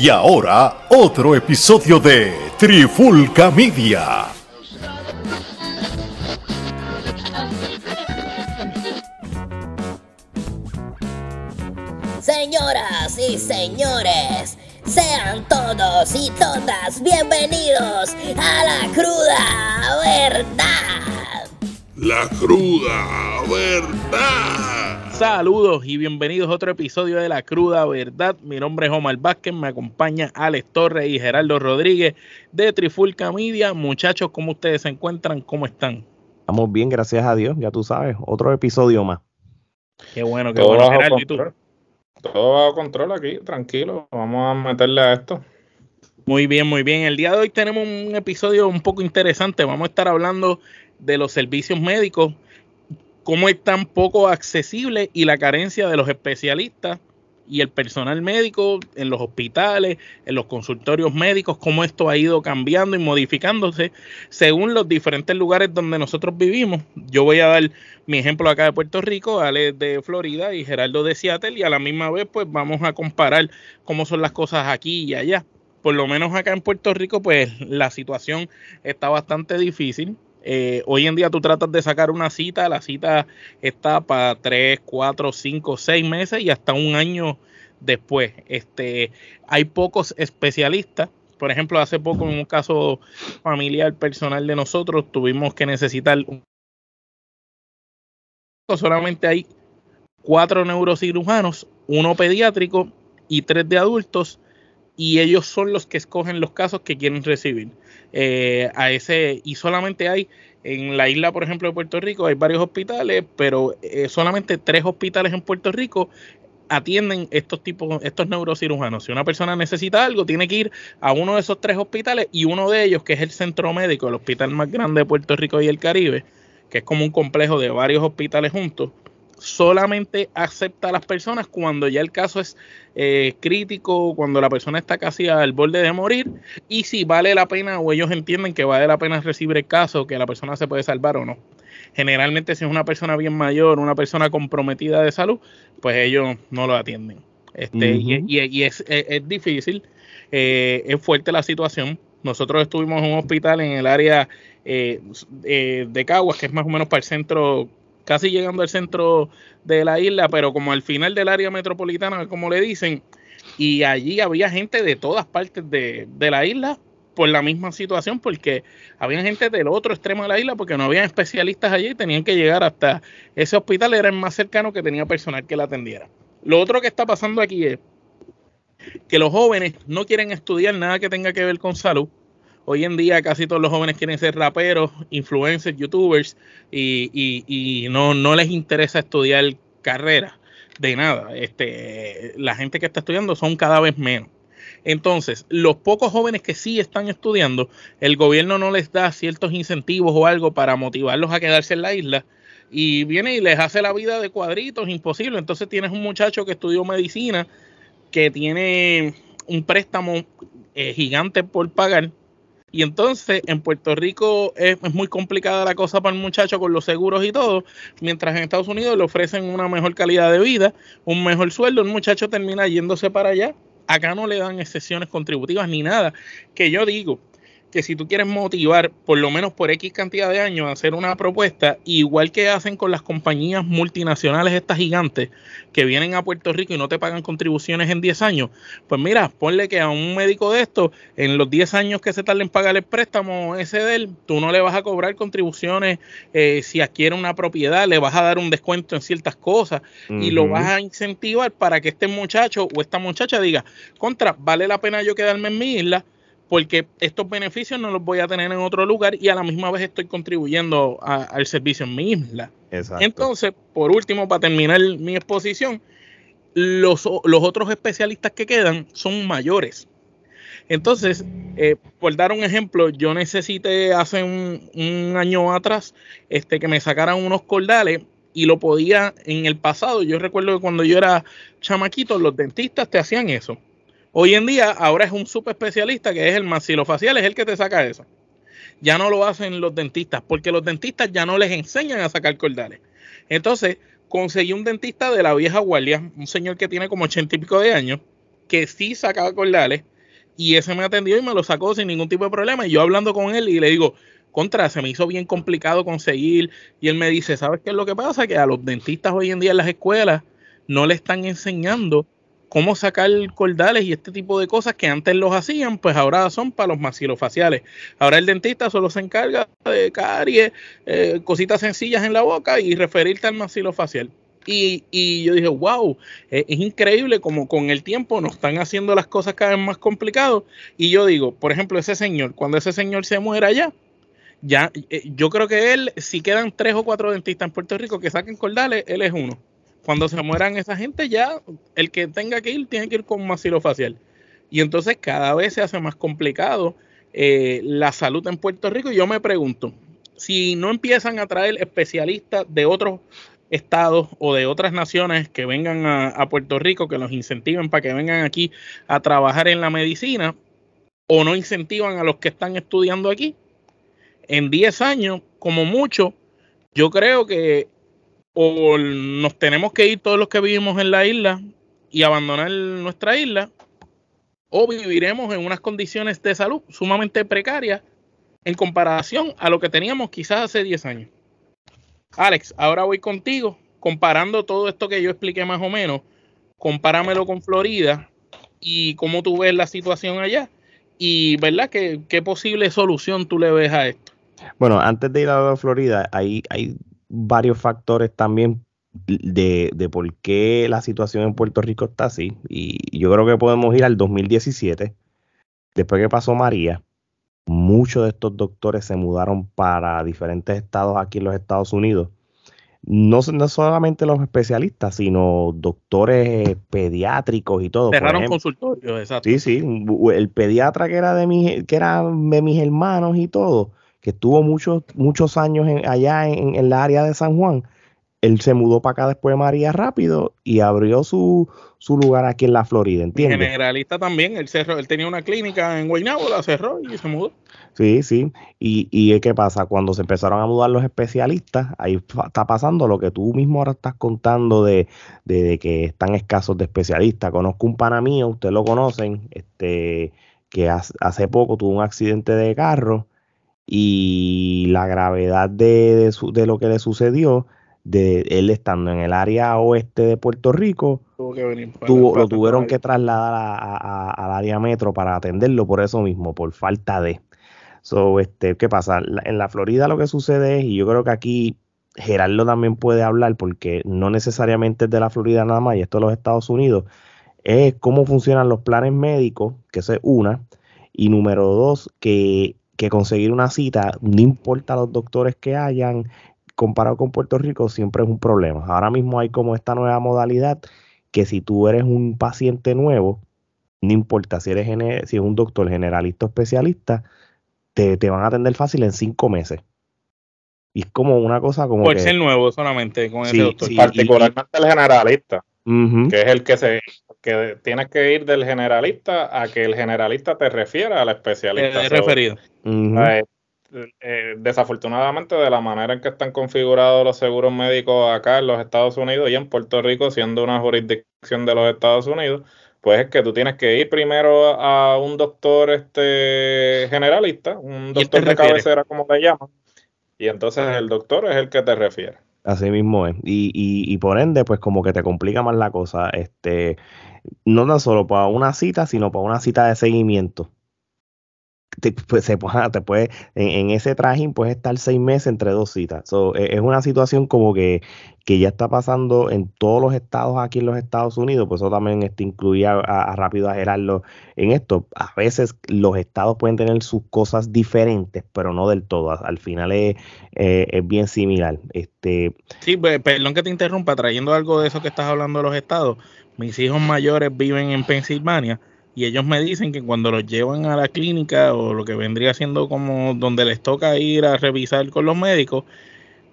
Y ahora, otro episodio de Trifulca Media. Señoras y señores, sean todos y todas bienvenidos a la cruda verdad. La cruda verdad. Saludos y bienvenidos a otro episodio de La Cruda Verdad. Mi nombre es Omar Vázquez, me acompaña Alex Torres y Gerardo Rodríguez de Trifulca Media. Muchachos, ¿cómo ustedes se encuentran? ¿Cómo están? Estamos bien, gracias a Dios, ya tú sabes, otro episodio más. Qué bueno, qué Todo bueno, bajo Gerardo. ¿Y tú? control. Todo bajo control aquí, tranquilo. Vamos a meterle a esto. Muy bien, muy bien. El día de hoy tenemos un episodio un poco interesante. Vamos a estar hablando de los servicios médicos, cómo es tan poco accesible y la carencia de los especialistas y el personal médico en los hospitales, en los consultorios médicos, cómo esto ha ido cambiando y modificándose según los diferentes lugares donde nosotros vivimos. Yo voy a dar mi ejemplo acá de Puerto Rico, Ale de Florida y Gerardo de Seattle y a la misma vez pues vamos a comparar cómo son las cosas aquí y allá. Por lo menos acá en Puerto Rico pues la situación está bastante difícil. Eh, hoy en día tú tratas de sacar una cita, la cita está para 3, 4, 5, 6 meses y hasta un año después. Este, hay pocos especialistas. Por ejemplo, hace poco en un caso familiar personal de nosotros tuvimos que necesitar un- solamente hay cuatro neurocirujanos, uno pediátrico y tres de adultos y ellos son los que escogen los casos que quieren recibir. Eh, a ese y solamente hay en la isla, por ejemplo, de Puerto Rico, hay varios hospitales, pero eh, solamente tres hospitales en Puerto Rico atienden estos tipos, estos neurocirujanos. Si una persona necesita algo, tiene que ir a uno de esos tres hospitales y uno de ellos, que es el centro médico, el hospital más grande de Puerto Rico y el Caribe, que es como un complejo de varios hospitales juntos, solamente acepta a las personas cuando ya el caso es eh, crítico, cuando la persona está casi al borde de morir y si vale la pena o ellos entienden que vale la pena recibir el caso, que la persona se puede salvar o no. Generalmente si es una persona bien mayor, una persona comprometida de salud, pues ellos no lo atienden. Este, y, Ujú. y- y es, es- es difícil, eh, es fuerte la situación. Nosotros estuvimos en un hospital en el área eh, de Caguas, que es más o menos para el centro, casi llegando al centro de la isla, pero como al final del área metropolitana, como le dicen, y allí había gente de todas partes de, de la isla por la misma situación, porque había gente del otro extremo de la isla, porque no había especialistas allí y tenían que llegar hasta ese hospital, era el más cercano que tenía personal que la atendiera. Lo otro que está pasando aquí es que los jóvenes no quieren estudiar nada que tenga que ver con salud. Hoy en día casi todos los jóvenes quieren ser raperos, influencers, youtubers y, y- y no, no les interesa estudiar carreras de nada. Este, la gente que está estudiando son cada vez menos. Entonces, los pocos jóvenes que sí están estudiando, el gobierno no les da ciertos incentivos o algo para motivarlos a quedarse en la isla y viene y les hace la vida de cuadritos imposible. Entonces tienes un muchacho que estudió medicina que tiene un préstamo eh, gigante por pagar. Y entonces en Puerto Rico es, muy complicada la cosa para el muchacho con los seguros y todo, mientras en Estados Unidos le ofrecen una mejor calidad de vida, un mejor sueldo, el muchacho termina yéndose para allá. Acá no le dan excepciones contributivas ni nada. Que yo digo que si tú quieres motivar, por lo menos por X cantidad de años, a hacer una propuesta, igual que hacen con las compañías multinacionales estas gigantes que vienen a Puerto Rico y no te pagan contribuciones en 10 años, pues mira, ponle que a un médico de esto, en los 10 años que se tarden en pagar el préstamo ese de él, tú no le vas a cobrar contribuciones eh, si adquiere una propiedad, le vas a dar un descuento en ciertas cosas y lo vas a incentivar para que este muchacho o esta muchacha diga, contra, vale la pena yo quedarme en mi isla porque estos beneficios no los voy a tener en otro lugar y a la misma vez estoy contribuyendo a- al servicio en mi isla. Exacto. Entonces, por último, para terminar mi exposición, los, los otros especialistas que quedan son mayores. Entonces, eh, por dar un ejemplo, yo necesité hace un, un año atrás este, que me sacaran unos cordales y lo podía en el pasado. Yo recuerdo que cuando yo era chamaquito, los dentistas te hacían eso. Hoy en día, ahora es un subespecialista que es el maxilofacial, es el que te saca eso. Ya no lo hacen los dentistas, porque los dentistas ya no les enseñan a sacar cordales. Entonces, conseguí un dentista de la vieja guardia, un señor que tiene como ochenta y pico de años, que sí sacaba cordales y ese me atendió y me lo sacó sin ningún tipo de problema. Y yo hablando con él y le digo, contra, se me hizo bien complicado conseguir. Y él me dice, ¿sabes qué es lo que pasa? Que a los dentistas hoy en día en las escuelas no le están enseñando cómo sacar cordales y este tipo de cosas que antes los hacían, pues ahora son para los maxilofaciales. Ahora el dentista solo se encarga de caries, eh, cositas sencillas en la boca y referirte al maxilofacial. Y, y yo dije, wow, es, es increíble como con el tiempo nos están haciendo las cosas cada vez más complicadas. Y yo digo, por ejemplo, ese señor, cuando ese señor se muera ya, ya, eh, yo creo que él, si quedan tres o cuatro dentistas en Puerto Rico que saquen cordales, él es uno. Cuando se mueran esa gente, ya el que tenga que ir tiene que ir con maxilofacial. Y entonces cada vez se hace más complicado eh, la salud en Puerto Rico. Y yo me pregunto, si no empiezan a traer especialistas de otros estados o de otras naciones que vengan a Puerto Rico, que los incentiven para que vengan aquí a trabajar en la medicina, o no incentivan a los que están estudiando aquí, en 10 años, como mucho, yo creo que o nos tenemos que ir todos los que vivimos en la isla y abandonar nuestra isla, o viviremos en unas condiciones de salud sumamente precarias en comparación a lo que teníamos quizás hace 10 años. Alex, ahora voy contigo, comparando todo esto que yo expliqué más o menos, compáramelo con Florida y cómo tú ves la situación allá y, ¿verdad? ¿Qué, qué posible solución tú le ves a esto? Bueno, antes de ir a Florida, hay, hay varios factores también de, de, por qué la situación en Puerto Rico está así. Y yo creo que podemos ir al 2017, después que pasó María. Muchos de estos doctores se mudaron para diferentes estados aquí en los Estados Unidos. No, no solamente los especialistas, sino doctores pediátricos y todo. Cerraron consultorios, exacto. Sí, sí. El pediatra que era de que era de mis hermanos y todo que estuvo muchos, muchos años en, allá en, en la área de San Juan, él se mudó para acá después de María rápido y abrió su, su lugar aquí en la Florida, ¿entiendes? Generalista también, él cerró, él tenía una clínica en Guaynabo, la cerró y se mudó. Sí, sí. Y, y ¿qué pasa? Cuando se empezaron a mudar los especialistas, ahí está pasando lo que tú mismo ahora estás contando de, de, de que están escasos de especialistas. Conozco un pana mío, ustedes lo conocen, este, que hace, hace poco tuvo un accidente de carro y la gravedad de, de, su, de, lo que le sucedió, de él estando en el área oeste de Puerto Rico, Tuvo que venir tuvo, lo tuvieron que trasladar a, a, al área metro para atenderlo por eso mismo, por falta de. So, este, ¿Qué pasa? En la Florida lo que sucede es, y yo creo que aquí Gerardo también puede hablar, porque no necesariamente es de la Florida nada más, y esto es los Estados Unidos, es cómo funcionan los planes médicos, que eso es una, y número dos, que que conseguir una cita, no importa los doctores que hayan, comparado con Puerto Rico, siempre es un problema. Ahora mismo hay como esta nueva modalidad que si tú eres un paciente nuevo, no importa si eres si es un doctor generalista o especialista, te, te, van a atender fácil en cinco meses. Y es como una cosa como. Por que, ser nuevo solamente con sí, ese doctor. Sí, Particularmente y, el generalista, uh -huh. que es el que se que tienes que ir del generalista a que el generalista te refiera al especialista. Referido. Uh -huh. eh, eh, desafortunadamente, de la manera en que están configurados los seguros médicos acá en los Estados Unidos y en Puerto Rico, siendo una jurisdicción de los Estados Unidos, pues es que tú tienes que ir primero a un doctor este generalista, un doctor de refiere? cabecera, como le llaman, y entonces el doctor es el que te refiere. Así mismo es. Y, y, y, por ende, pues como que te complica más la cosa. Este, no tan solo para una cita, sino para una cita de seguimiento. Te, pues, se, te puede, en, ese trajín puedes estar seis meses entre dos citas. So, es una situación como que, que ya está pasando en todos los estados aquí en los Estados Unidos, pues eso también este, incluía a, rápido a Gerardo en esto. A veces los estados pueden tener sus cosas diferentes, pero no del todo. Al final es, eh, es bien similar. Este, sí, perdón que te interrumpa, trayendo algo de eso que estás hablando de los estados. Mis hijos mayores viven en Pensilvania y ellos me dicen que cuando los llevan a la clínica o lo que vendría siendo como donde les toca ir a revisar con los médicos,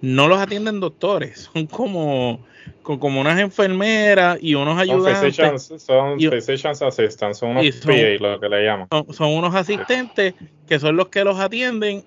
no los atienden doctores, son como, como unas enfermeras y unos ayudantes. Son physicians, son y, physicians assistants, son unos son, PA, lo que le llaman. Son, son, unos asistentes que son los que los atienden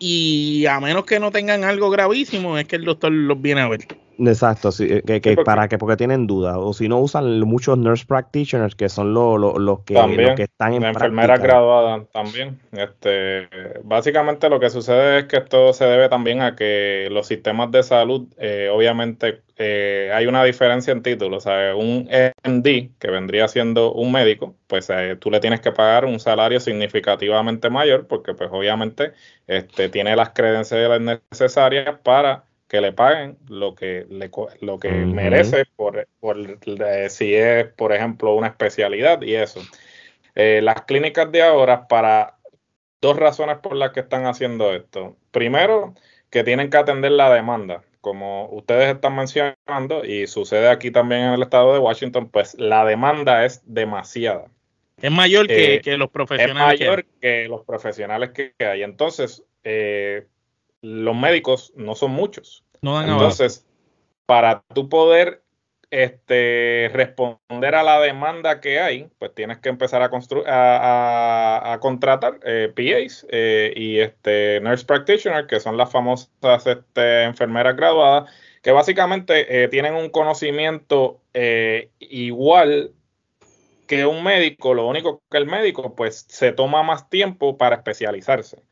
y a menos que no tengan algo gravísimo es que el doctor los viene a ver. Exacto, sí, eh, que, que para que porque tienen dudas o si no usan muchos nurse practitioners que son los, los, que, también, que están en la enfermera graduada también. Este, básicamente lo que sucede es que esto se debe también a que los sistemas de salud, eh, obviamente, eh, hay una diferencia en títulos. sea, Un MD que vendría siendo un médico, pues tú le tienes que pagar un salario significativamente mayor porque, pues, obviamente, este, tiene las credenciales necesarias para que le paguen lo que le, lo que merece por, por si es, por ejemplo, una especialidad y eso. Eh, las clínicas de ahora, para dos razones por las que están haciendo esto. Primero, que tienen que atender la demanda. Como ustedes están mencionando, y sucede aquí también en el estado de Washington, pues la demanda es demasiada. Es mayor que, eh, los profesionales. Es mayor que, los profesionales que, hay. Entonces, eh, los médicos no son muchos. No dan Entonces, para tú poder este, responder a la demanda que hay, pues tienes que empezar a, a, a, contratar eh, PAs eh, y este, nurse practitioners, que son las famosas este, enfermeras graduadas, que básicamente eh, tienen un conocimiento igual que un médico, lo único que el médico pues se toma más tiempo para especializarse.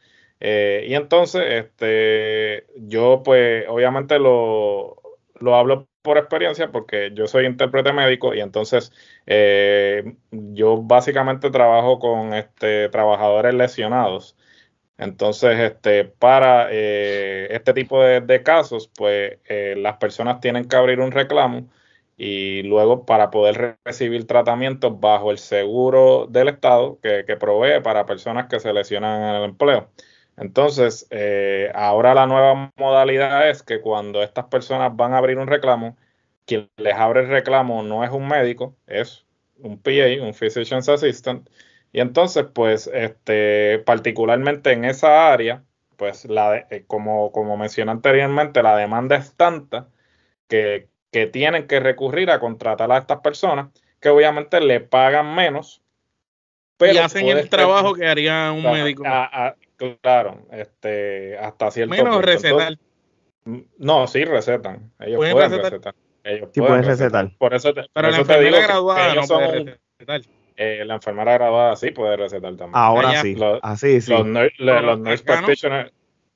Eh, y entonces, este, yo pues obviamente lo, lo, hablo por experiencia porque yo soy intérprete médico y entonces eh, yo básicamente trabajo con este, trabajadores lesionados. Entonces, este, para eh, este tipo de, casos, pues las personas tienen que abrir un reclamo y luego para poder recibir tratamiento bajo el seguro del Estado que, que provee para personas que se lesionan en el empleo. Entonces, eh, ahora la nueva modalidad es que cuando estas personas van a abrir un reclamo, quien les abre el reclamo no es un médico, es un PA, un Physician's Assistant. Y entonces, pues, este, particularmente en esa área, pues, la eh, como, como mencioné anteriormente, la demanda es tanta que, que tienen que recurrir a contratar a estas personas que obviamente le pagan menos. Pero y hacen el trabajo que haría un médico. Claro, este, hasta cierto Menos recetar. no, sí recetan. Ellos pueden, recetar? Ellos pueden, recetar. Por eso te, Pero la enfermera graduada no puede recetar. Eh, la enfermera graduada sí puede recetar también. Ahora sí. Los, Así, sí. Los, nurse practitioners.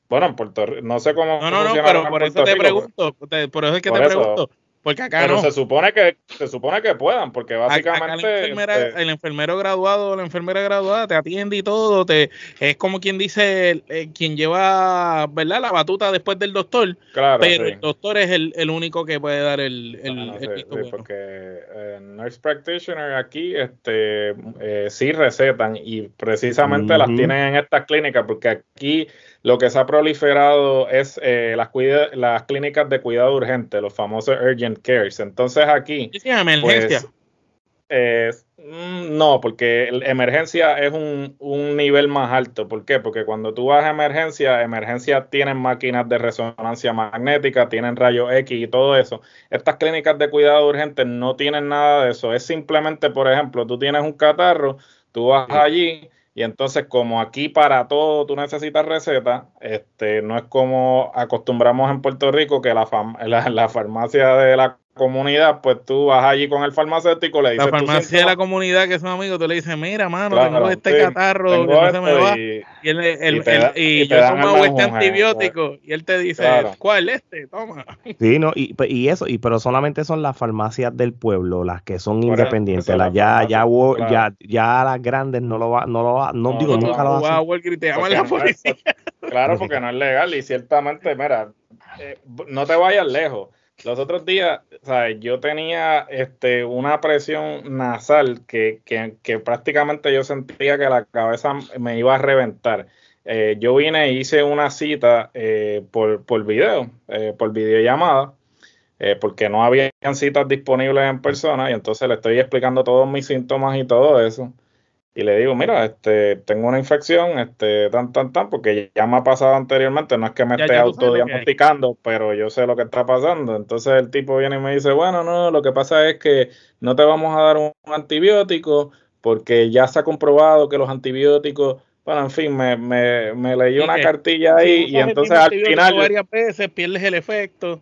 Bueno, en Puerto Rico, no sé cómo. No, no, no, pero por eso te pregunto. Por eso es que te pregunto. Porque acá Pero se supone que se supone que puedan, porque básicamente este el, enfermero graduado, la enfermera graduada te atiende y todo, te es como quien dice eh, quien lleva, ¿verdad? La batuta después del doctor. Claro, pero el doctor es el, el, único que puede dar el, el, ah, sí, porque eh, nurse practitioner aquí este eh, sí recetan y precisamente las tienen en estas clínicas porque aquí lo que se ha proliferado es eh, las, las clínicas de cuidado urgente, los famosos urgent cares. Entonces aquí... ¿Qué emergencia? Pues, mm, no, porque emergencia es un, un, nivel más alto. ¿Por qué? Porque cuando tú vas a emergencia, emergencia tienen máquinas de resonancia magnética, tienen rayos X y todo eso. Estas clínicas de cuidado urgente no tienen nada de eso. Es simplemente, por ejemplo, tú tienes un catarro, tú vas allí y entonces, como aquí para todo tú necesitas receta, este, no es como acostumbramos en Puerto Rico que la, la, la farmacia de la comunidad, pues tú vas allí con el farmacéutico, le dices. La farmacia de la comunidad, que son amigos, tú le dices, mira, mano, tengo este catarro que no se me va. Y, y, yo tomo este antibiótico, y él te dice, ¿cuál este? Toma. Sí, no, y, y eso, y pero solamente son las farmacias del pueblo, las que son independientes, las ya, ya, ya, ya las grandes no lo va, no lo va, no, digo, nunca lo va a hacer. Claro, porque no es legal, y ciertamente, mira, eh, no te vayas lejos los otros días, ¿sabes? yo tenía este, una presión nasal que, que, que, prácticamente yo sentía que la cabeza me iba a reventar. Eh, yo vine e hice una cita eh, por, por video, eh, por videollamada, porque no habían citas disponibles en persona y entonces le estoy explicando todos mis síntomas y todo eso y le digo, mira, este, tengo una infección, este, tan, tan, tan, porque ya me ha pasado anteriormente, no es que me esté autodiagnosticando, pero yo sé lo que está pasando. Entonces el tipo viene y me dice, bueno, no, lo que pasa es que no te vamos a dar un, antibiótico porque ya se ha comprobado que los antibióticos, bueno, en fin, me, me, me leí una cartilla ahí y entonces al final... Varias veces pierdes el efecto.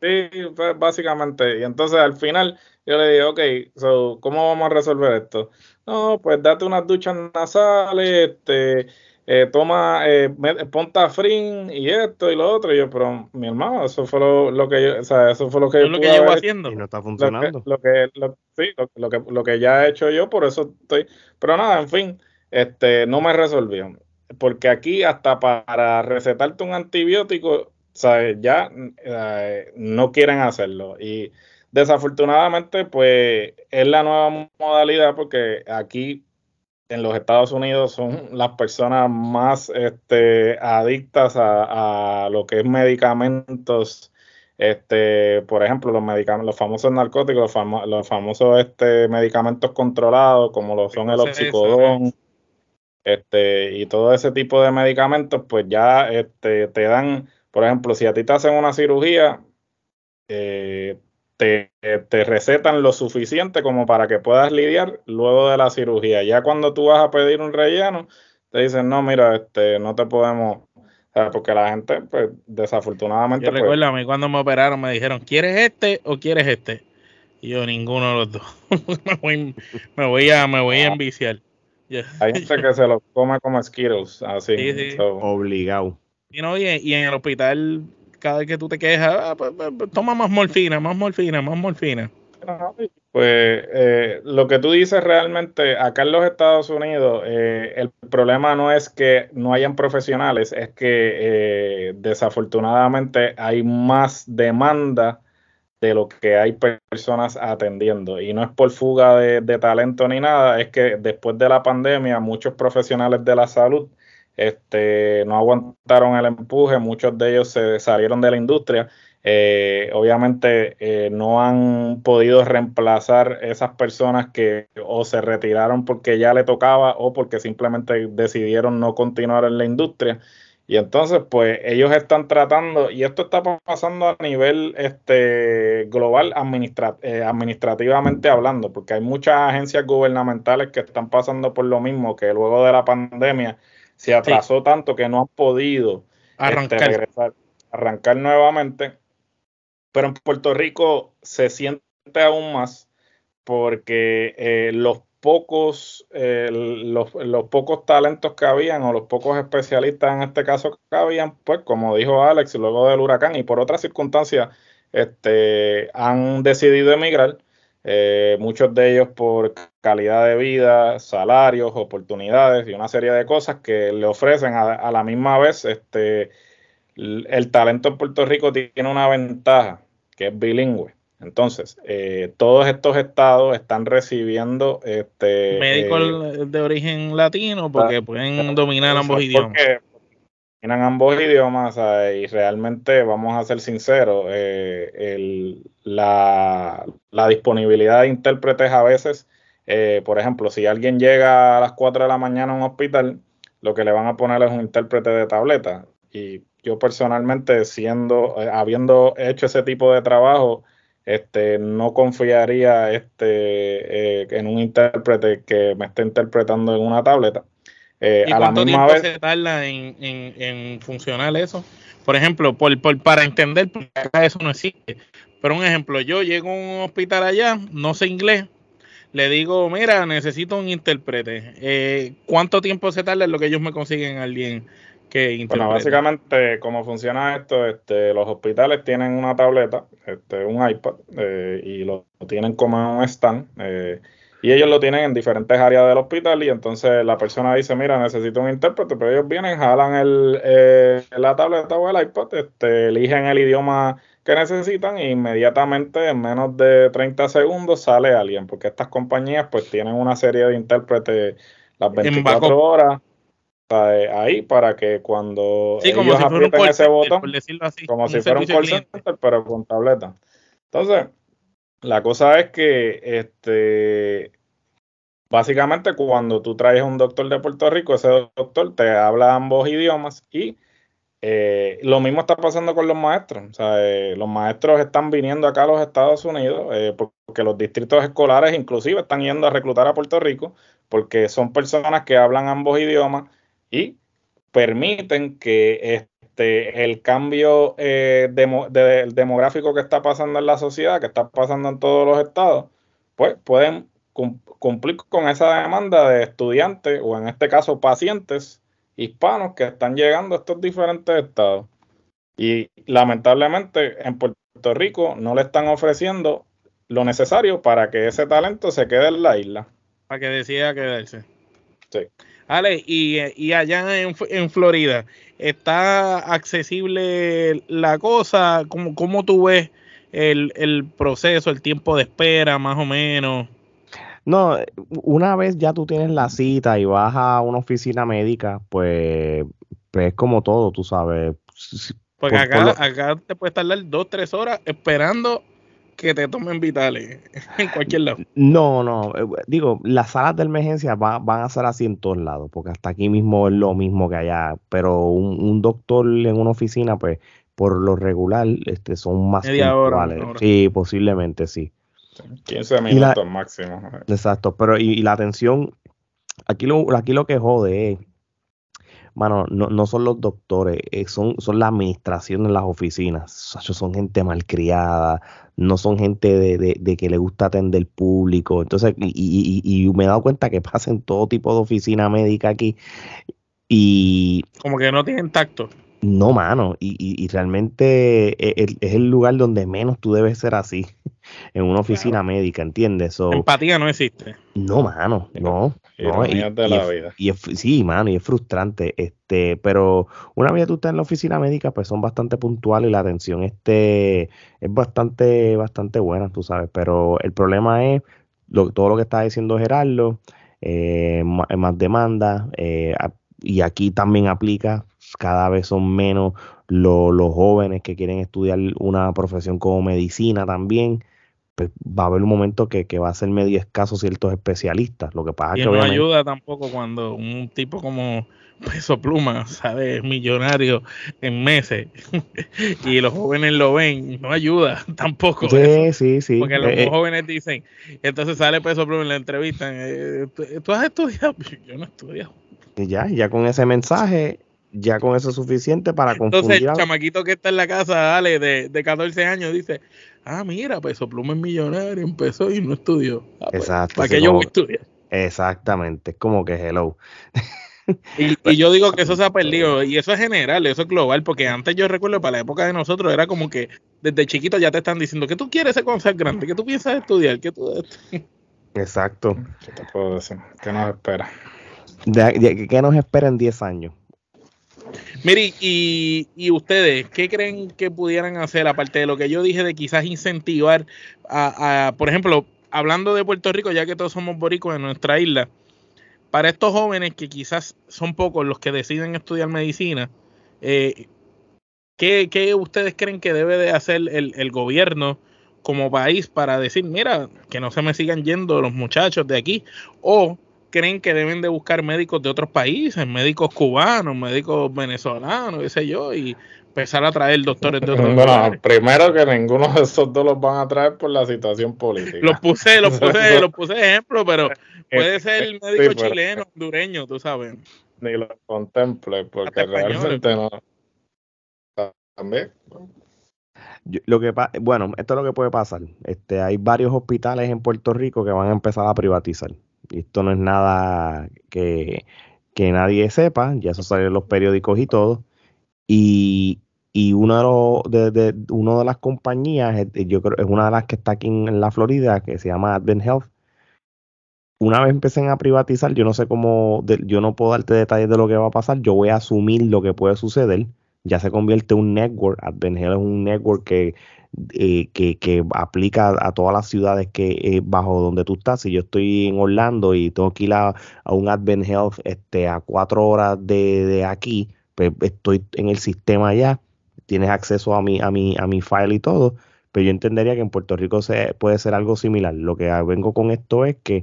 Sí, pues, básicamente. Y entonces al final yo le dije, ok, so, ¿cómo vamos a resolver esto? No, pues date unas duchas nasales, este, eh, toma, eh, ponta frin y esto y lo otro. Y yo, pero mi hermano, eso fue lo, que yo, o sea, eso fue lo que yo lo que llevo haciendo. Y no está funcionando. Lo que, lo que, sí, lo, que, lo que ya he hecho yo, por eso estoy. Pero nada, en fin, este, no me resolvió. Porque aquí hasta para recetarte un antibiótico, ¿sabes? ya eh, no quieren hacerlo. Y desafortunadamente, pues es la nueva modalidad porque aquí en los Estados Unidos son las personas más este, adictas a, lo que es medicamentos. Este, por ejemplo, los medicamentos, los famosos narcóticos, los, famosos este, medicamentos controlados, como lo son el oxicodón, este, y todo ese tipo de medicamentos, pues ya este, te dan, por ejemplo, si a ti te hacen una cirugía, eh, te, te, recetan lo suficiente como para que puedas lidiar luego de la cirugía. Ya cuando tú vas a pedir un relleno, te dicen, no, mira, este, no te podemos, porque la gente, pues, desafortunadamente... Yo pues, recuerdo a mí cuando me operaron, me dijeron, ¿quieres este o quieres este? Y yo, ninguno de los dos. me, voy, me, voy, a, me voy a enviciar. Hay gente que se lo come como Skittles, así. Obligado. Y, en el hospital, cada vez que tú te quejas, ah, pues, pues, pues, toma más morfina, más morfina, más morfina. Pues eh, lo que tú dices realmente, acá en los Estados Unidos, eh, el problema no es que no hayan profesionales, es que eh, desafortunadamente hay más demanda de lo que hay personas atendiendo. Y no es por fuga de, talento ni nada, es que después de la pandemia muchos profesionales de la salud este, no aguantaron el empuje, muchos de ellos se salieron de la industria. Eh, obviamente eh, no han podido reemplazar esas personas que o se retiraron porque ya le tocaba o porque simplemente decidieron no continuar en la industria. Y entonces, pues ellos están tratando, y esto está pasando a nivel este, global eh, administrativamente hablando, porque hay muchas agencias gubernamentales que están pasando por lo mismo, que luego de la pandemia se atrasó tanto que no han podido este, arrancar. regresar, arrancar nuevamente. Pero en Puerto Rico se siente aún más porque eh, los pocos, eh, los, pocos talentos que habían o los pocos especialistas en este caso que habían, pues como dijo Alex, luego del huracán y por otras circunstancias, este, han decidido emigrar. Eh, muchos de ellos por calidad de vida, salarios, oportunidades y una serie de cosas que le ofrecen a, la misma vez. Este, el talento en Puerto Rico tiene una ventaja que es bilingüe. Entonces, eh, todos estos estados están recibiendo este médicos eh, de origen latino porque pueden dominar ambos idiomas. Dominan ambos idiomas y realmente, vamos a ser sinceros, eh, la, disponibilidad de intérpretes a veces, por ejemplo, si alguien llega a las 4 de la mañana a un hospital, lo que le van a poner es un intérprete de tableta. Y yo personalmente, siendo, habiendo hecho ese tipo de trabajo, este, no confiaría este, eh, en un intérprete que me esté interpretando en una tableta. Eh, ¿Y a cuánto la misma tiempo vez, se tarda en, en, funcionar eso? Por ejemplo, por, por, para entender, porque acá eso no existe. Pero un ejemplo, yo llego a un hospital allá, no sé inglés, le digo, mira, necesito un intérprete. Eh, ¿Cuánto tiempo se tarda en lo que ellos me consiguen a alguien bueno, básicamente, cómo funciona esto, este, los hospitales tienen una tableta, este, un iPad, eh, y lo, tienen como un stand, eh, y ellos lo tienen en diferentes áreas del hospital, y entonces la persona dice, mira, necesito un intérprete, pero ellos vienen, jalan el, eh, la tableta o el iPad, este, eligen el idioma que necesitan e inmediatamente en menos de 30 segundos sale alguien, porque estas compañías pues tienen una serie de intérpretes las 24 horas ahí para que cuando ellos como aprieten ese botón, como si fuera un call center, pero con tableta. Entonces, la cosa es que este básicamente cuando tú traes un doctor de Puerto Rico, ese doctor te habla ambos idiomas y eh, lo mismo está pasando con los maestros. O sea, eh, los maestros están viniendo acá a los Estados Unidos eh, porque los distritos escolares inclusive están yendo a reclutar a Puerto Rico porque son personas que hablan ambos idiomas y permiten que este, el cambio eh, demográfico que está pasando en la sociedad, que está pasando en todos los estados, pues pueden cumplir con esa demanda de estudiantes o en este caso pacientes hispanos que están llegando a estos diferentes estados. Y lamentablemente en Puerto Rico no le están ofreciendo lo necesario para que ese talento se quede en la isla. Para que decida quedarse. Sí. Ale, y, allá en, Florida, ¿está accesible la cosa? ¿Cómo, cómo tú ves el, el proceso, el tiempo de espera, más o menos? No, una vez ya tú tienes la cita y vas a una oficina médica, pues, pues es como todo, tú sabes. Porque acá, acá te puedes tardar dos, tres horas esperando que te tomen vitales en cualquier lado. No, no, eh, digo, las salas de emergencia van a ser así en todos lados, porque hasta aquí mismo es lo mismo que allá, pero un, doctor en una oficina, pues por lo regular, este, son más Media Sí, posiblemente sí. 15 minutos máximo. Exacto, pero y, la atención, aquí lo, aquí lo que jode es mano, no, no son los doctores, eh, son, son la administración en las oficinas. Son gente malcriada, no son gente de, que le gusta atender público. Entonces, y, y, me he dado cuenta que pasan todo tipo de oficina médica aquí. Y. Como que no tienen tacto. No, mano, y, y, realmente e, es, el lugar donde menos tú debes ser así, en una oficina médica, ¿entiendes? Empatía no existe. No, mano, no. no y, de la vida. y sí, mano, y es frustrante, este, pero una vez tú estás en la oficina médica, pues son bastante puntuales y la atención este es bastante, bastante buena, tú sabes, pero el problema es lo, todo lo que está diciendo Gerardo, eh, más, más, demanda, eh, y aquí también aplica, cada vez son menos los jóvenes que quieren estudiar una profesión como medicina también. Pues va a haber un momento que, va a ser medio escaso ciertos especialistas. Lo que pasa y que no ayuda tampoco cuando un tipo como Peso Pluma, ¿sabes? Millonario en meses y los jóvenes lo ven, no ayuda tampoco. Sí, sí, sí. Porque los eh, eh. jóvenes dicen, entonces sale Peso Pluma en la entrevista, eh, ¿tú has estudiado? Yo no he estudiado. Y ya, ya con ese mensaje, ya con eso es suficiente para confundir. Entonces, el chamaquito que está en la casa, dale, de, de 14 años, dice, ah, mira, Peso Pluma es millonario, empezó y no estudió. Ah, pues, Exacto. ¿Para qué yo voy a estudiar? Exactamente, es como que hello. Y, yo digo que eso se ha perdido, y eso es general, eso es global, porque antes yo recuerdo para la época de nosotros era como que desde chiquito ya te están diciendo que tú quieres ser cuando seas grande, que tú piensas estudiar, que tú... Exacto. ¿Qué te puedo decir? ¿Qué nos espera? ¿Qué nos espera en 10 años? Mire, y, y, ustedes, ¿qué creen que pudieran hacer, aparte de lo que yo dije de quizás incentivar a, por ejemplo, hablando de Puerto Rico, ya que todos somos boricos en nuestra isla, para estos jóvenes que quizás son pocos los que deciden estudiar medicina, eh, ¿qué, ¿qué, ustedes creen que debe de hacer el, el gobierno como país para decir, mira, que no se me sigan yendo los muchachos de aquí? O creen que deben de buscar médicos de otros países, médicos cubanos, médicos venezolanos, qué sé yo, y empezar a traer doctores de otros Bueno, primero que ninguno de esos dos los van a traer por la situación política. Los puse, los puse, los puse ejemplo, pero puede ser el médico chileno, hondureño, tú sabes. Ni lo contemple, porque realmente no. También. lo que bueno, esto es lo que puede pasar. Este, hay varios hospitales en Puerto Rico que van a empezar a privatizar. Esto no es nada que, nadie sepa, ya eso sale en los periódicos y todo. Y, y uno de, de, de las compañías, yo creo, es una de las que está aquí en, la Florida, que se llama Advent Health. Una vez empiecen a privatizar, yo no sé cómo, yo no puedo darte detalles de lo que va a pasar, yo voy a asumir lo que puede suceder. Ya se convierte en un network, Advent Health es un network que eh, que, aplica a todas las ciudades que eh, bajo donde tú estás. Si yo estoy en Orlando y tengo que ir a, un Advent Health este, a cuatro horas de, aquí, pues estoy en el sistema ya, tienes acceso a mi, a mi, a mi file y todo. Pero yo entendería que en Puerto Rico se, puede ser algo similar. Lo que vengo con esto es que,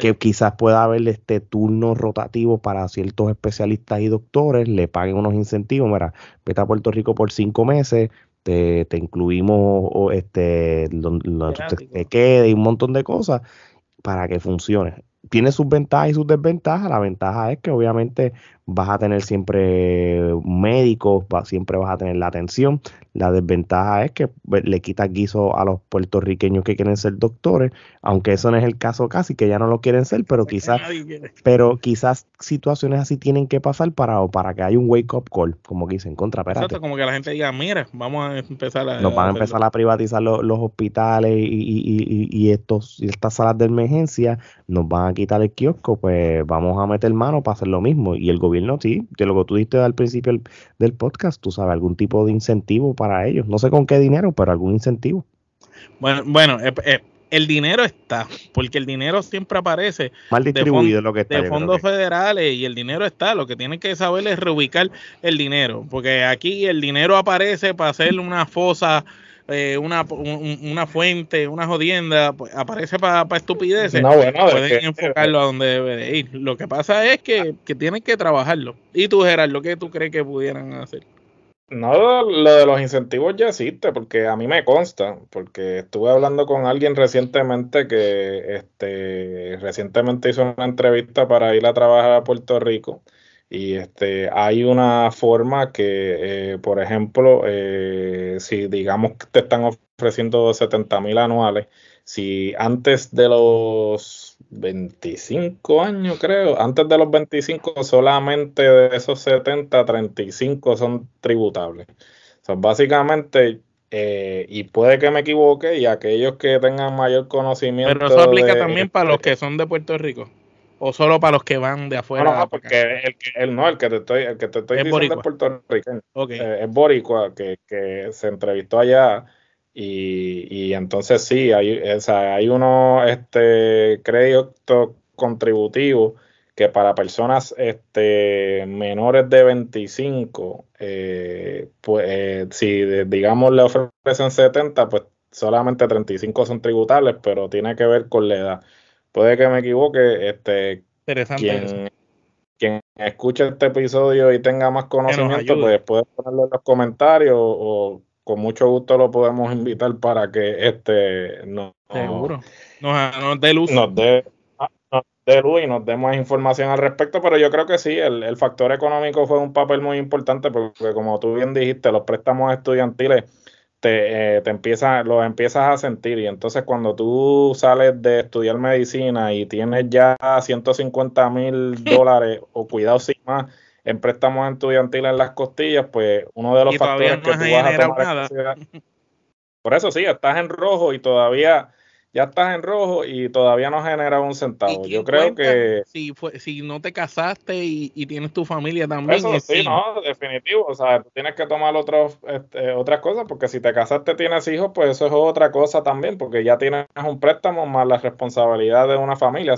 que, quizás pueda haber este turno rotativo para ciertos especialistas y doctores, le paguen unos incentivos. Mira, vete a Puerto Rico por cinco meses, te, incluimos o este, donde te, quede y un montón de cosas para que funcione. Tiene sus ventajas y sus desventajas. La ventaja es que obviamente vas a tener siempre médicos, siempre vas a tener la atención. La desventaja es que pues, le quitas guiso a los puertorriqueños que quieren ser doctores, aunque eso no es el caso casi, que ya no lo quieren ser, pero quizás, pero quizás situaciones así tienen que pasar para, para que haya un wake up call, como que dicen, contra, Exacto, como que la gente diga, mira, vamos a empezar a... Nos van a empezar a privatizar los, hospitales y, y, estos, y estas salas de emergencia, nos van a quitar el kiosco, pues vamos a meter mano para hacer lo mismo. Y el gobierno, sí, de lo que tú diste al principio del, podcast, tú sabes, algún tipo de incentivo para ellos. No sé con qué dinero, pero algún incentivo. Bueno, bueno eh, eh, el dinero está, porque el dinero siempre aparece mal distribuido de, lo que está, de fondos federales y el dinero está. Lo que tienen que saber es reubicar el dinero, porque aquí el dinero aparece para hacer una fosa eh, una, una fuente, una jodienda, pues, aparece para estupideces, pueden enfocarlo a donde debe de ir. Lo que pasa es que, que tienen que trabajarlo. ¿Y tú, Gerardo, qué tú crees que pudieran hacer? No, lo de los incentivos ya existe, porque a mí me consta, porque estuve hablando con alguien recientemente que este, recientemente hizo una entrevista para ir a trabajar a Puerto Rico y este, hay una forma que, eh, por ejemplo, eh, si digamos que te están ofreciendo 70 mil anuales, si antes de los 25 años, creo, antes de los 25, solamente de esos 70, 35 son tributables. son básicamente, eh, y puede que me equivoque, y aquellos que tengan mayor conocimiento. Pero eso aplica también para los que son de Puerto Rico o solo para los que van de afuera? No, no porque el, el, no, el que te estoy, el que te estoy es diciendo es puertorriqueño. Eh, es boricua, que, que, se entrevistó allá y, y entonces sí, hay, o sea, hay unos este, créditos contributivos que para personas este, menores de 25, eh, pues eh, si digamos le ofrecen 70, pues solamente 35 son tributables, pero tiene que ver con la edad puede que me equivoque, este, quien, quien escuche este episodio y tenga más conocimiento, pues puede ponerlo en los comentarios o, con mucho gusto lo podemos invitar para que este nos, nos, dé luz. Nos dé, luz y nos dé más información al respecto, pero yo creo que sí, el, el factor económico fue un papel muy importante porque como tú bien dijiste, los préstamos estudiantiles te, eh, te empiezas, lo empiezas a sentir. Y entonces cuando tú sales de estudiar medicina y tienes ya 150 mil dólares o cuidado sin más en préstamos estudiantiles en las costillas, pues uno de los factores que tú vas a tomar Por eso sí, estás en rojo y todavía ya estás en rojo y todavía no genera un centavo. Yo creo que... Si, fue, si no te casaste y, tienes tu familia también. Eso sí, no, definitivo. O sea, tú tienes que tomar otros, este, otras cosas porque si te casaste tienes hijos, pues eso es otra cosa también porque ya tienes un préstamo más la responsabilidad de una familia.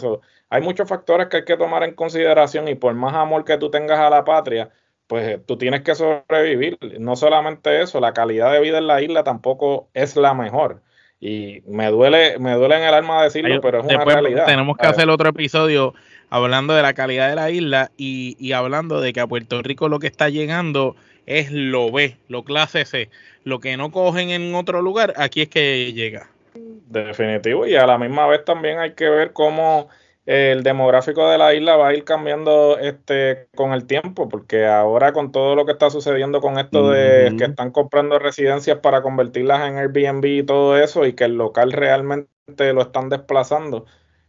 hay muchos factores que hay que tomar en consideración y por más amor que tú tengas a la patria, pues tú tienes que sobrevivir. No solamente eso, la calidad de vida en la isla tampoco es la mejor. Y me duele, me duele en el alma decirlo, pero es una realidad. Tenemos que hacer otro episodio hablando de la calidad de la isla y, y, hablando de que a Puerto Rico lo que está llegando es lo B, lo clase C. Lo que no cogen en otro lugar, aquí es que llega. Definitivo, y a la misma vez también hay que ver cómo el demográfico de la isla va a ir cambiando este con el tiempo, porque ahora con todo lo que está sucediendo con esto de que están comprando residencias para convertirlas en Airbnb y todo eso, y que el local realmente lo están desplazando,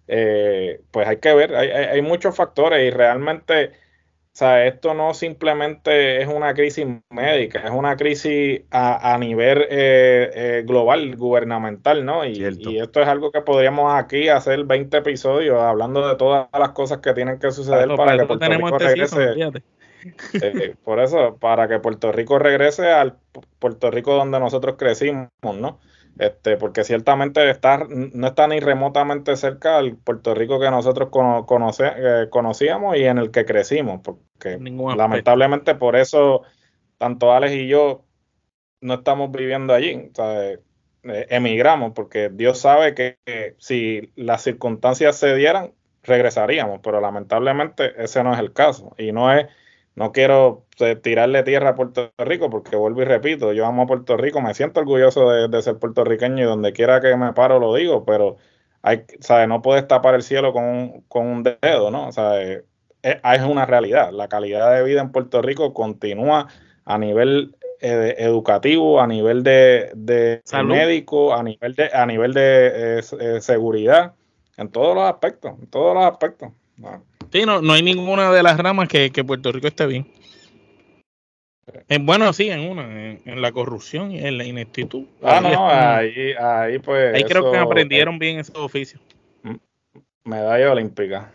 eh, pues hay que ver, hay, hay muchos factores y realmente o sea, esto no simplemente es una crisis médica, es una crisis a, nivel eh, eh, global, gubernamental, ¿no? Y, esto es algo que podríamos aquí hacer 20 episodios hablando de todas las cosas que tienen que suceder para, que Puerto Rico este regrese. Eh, por eso, para que Puerto Rico regrese al Puerto Rico donde nosotros crecimos, ¿no? Este, porque ciertamente está, no está ni remotamente cerca del Puerto Rico que nosotros eh, conocíamos y en el que crecimos, porque lamentablemente por eso tanto Alex y yo no estamos viviendo allí, eh, emigramos, porque Dios sabe que, si las circunstancias se dieran, regresaríamos, pero lamentablemente ese no es el caso y no es no quiero tirarle tierra a Puerto Rico porque vuelvo y repito, yo amo a Puerto Rico, me siento orgulloso de, ser puertorriqueño y donde quiera que me paro lo digo, pero hay, ¿sabe? no puedes tapar el cielo con un, con un dedo, ¿no? O sea, es es, una realidad. La calidad de vida en Puerto Rico continúa a nivel eh, educativo, a nivel de, de médico, a nivel de, a nivel de eh, seguridad, en todos los aspectos, en todos los aspectos. Sí, no, no hay ninguna de las ramas que, Puerto Rico esté bien. En, bueno, sí, en una, en, la corrupción y en la ineptitud. Ah, no, ahí, ahí pues. Ahí creo que aprendieron bien esos oficios. Medalla olímpica.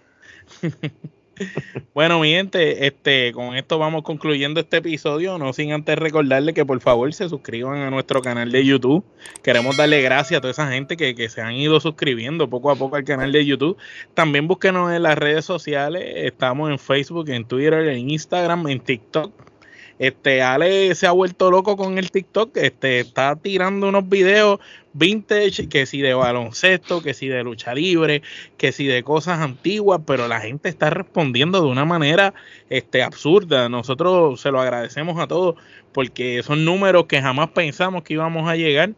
Bueno, mi gente, este, con esto vamos concluyendo este episodio, no sin antes recordarle que por favor se suscriban a nuestro canal de YouTube. Queremos darle gracias a toda esa gente que, que se han ido suscribiendo poco a poco al canal de YouTube. También búsquenos en las redes sociales, estamos en Facebook, en Twitter, en Instagram, en TikTok este, Ale se ha vuelto loco con el TikTok, este, está tirando unos videos vintage, que si de baloncesto, que si de lucha libre, que si de cosas antiguas, pero la gente está respondiendo de una manera este, absurda. Nosotros se lo agradecemos a todos porque son números que jamás pensamos que íbamos a llegar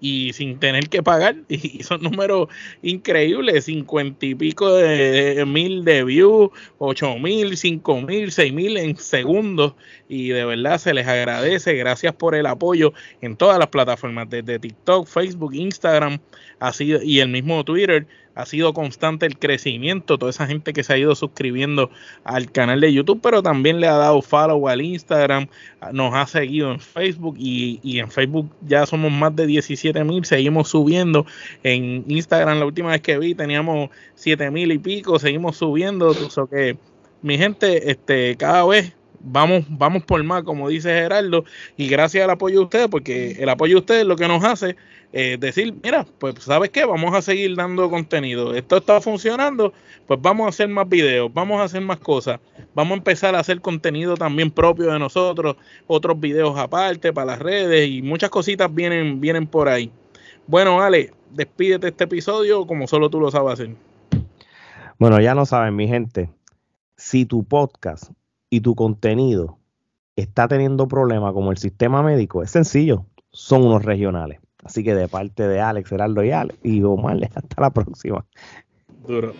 y sin tener que pagar. Y son números increíbles, cincuenta y pico de, mil de views, ocho mil, cinco mil, seis mil en segundos. Y de verdad se les agradece. Gracias por el apoyo en todas las plataformas, desde TikTok, Facebook, Instagram, así, y el mismo Twitter ha sido constante el crecimiento, toda esa gente que se ha ido suscribiendo al canal de YouTube, pero también le ha dado follow al Instagram, nos ha seguido en Facebook y, en Facebook ya somos más de 17 mil, seguimos subiendo. En Instagram la última vez que vi teníamos 7 mil y pico, seguimos subiendo, que mi gente, este, cada vez vamos, vamos por más, como dice Gerardo, y gracias al apoyo de ustedes, porque el apoyo de ustedes es lo que nos hace eh, decir, mira, pues sabes qué, vamos a seguir dando contenido, esto está funcionando, pues vamos a hacer más videos, vamos a hacer más cosas, vamos a empezar a hacer contenido también propio de nosotros, otros videos aparte para las redes y muchas cositas vienen, vienen por ahí. Bueno, Ale, despídete este episodio como solo tú lo sabes hacer. Bueno, ya no saben, mi gente, si tu podcast y tu contenido está teniendo problemas como el sistema médico, es sencillo, son unos regionales. Así que de parte de Alex, Gerardo y, Alex, y Omar, hasta la próxima. Duro.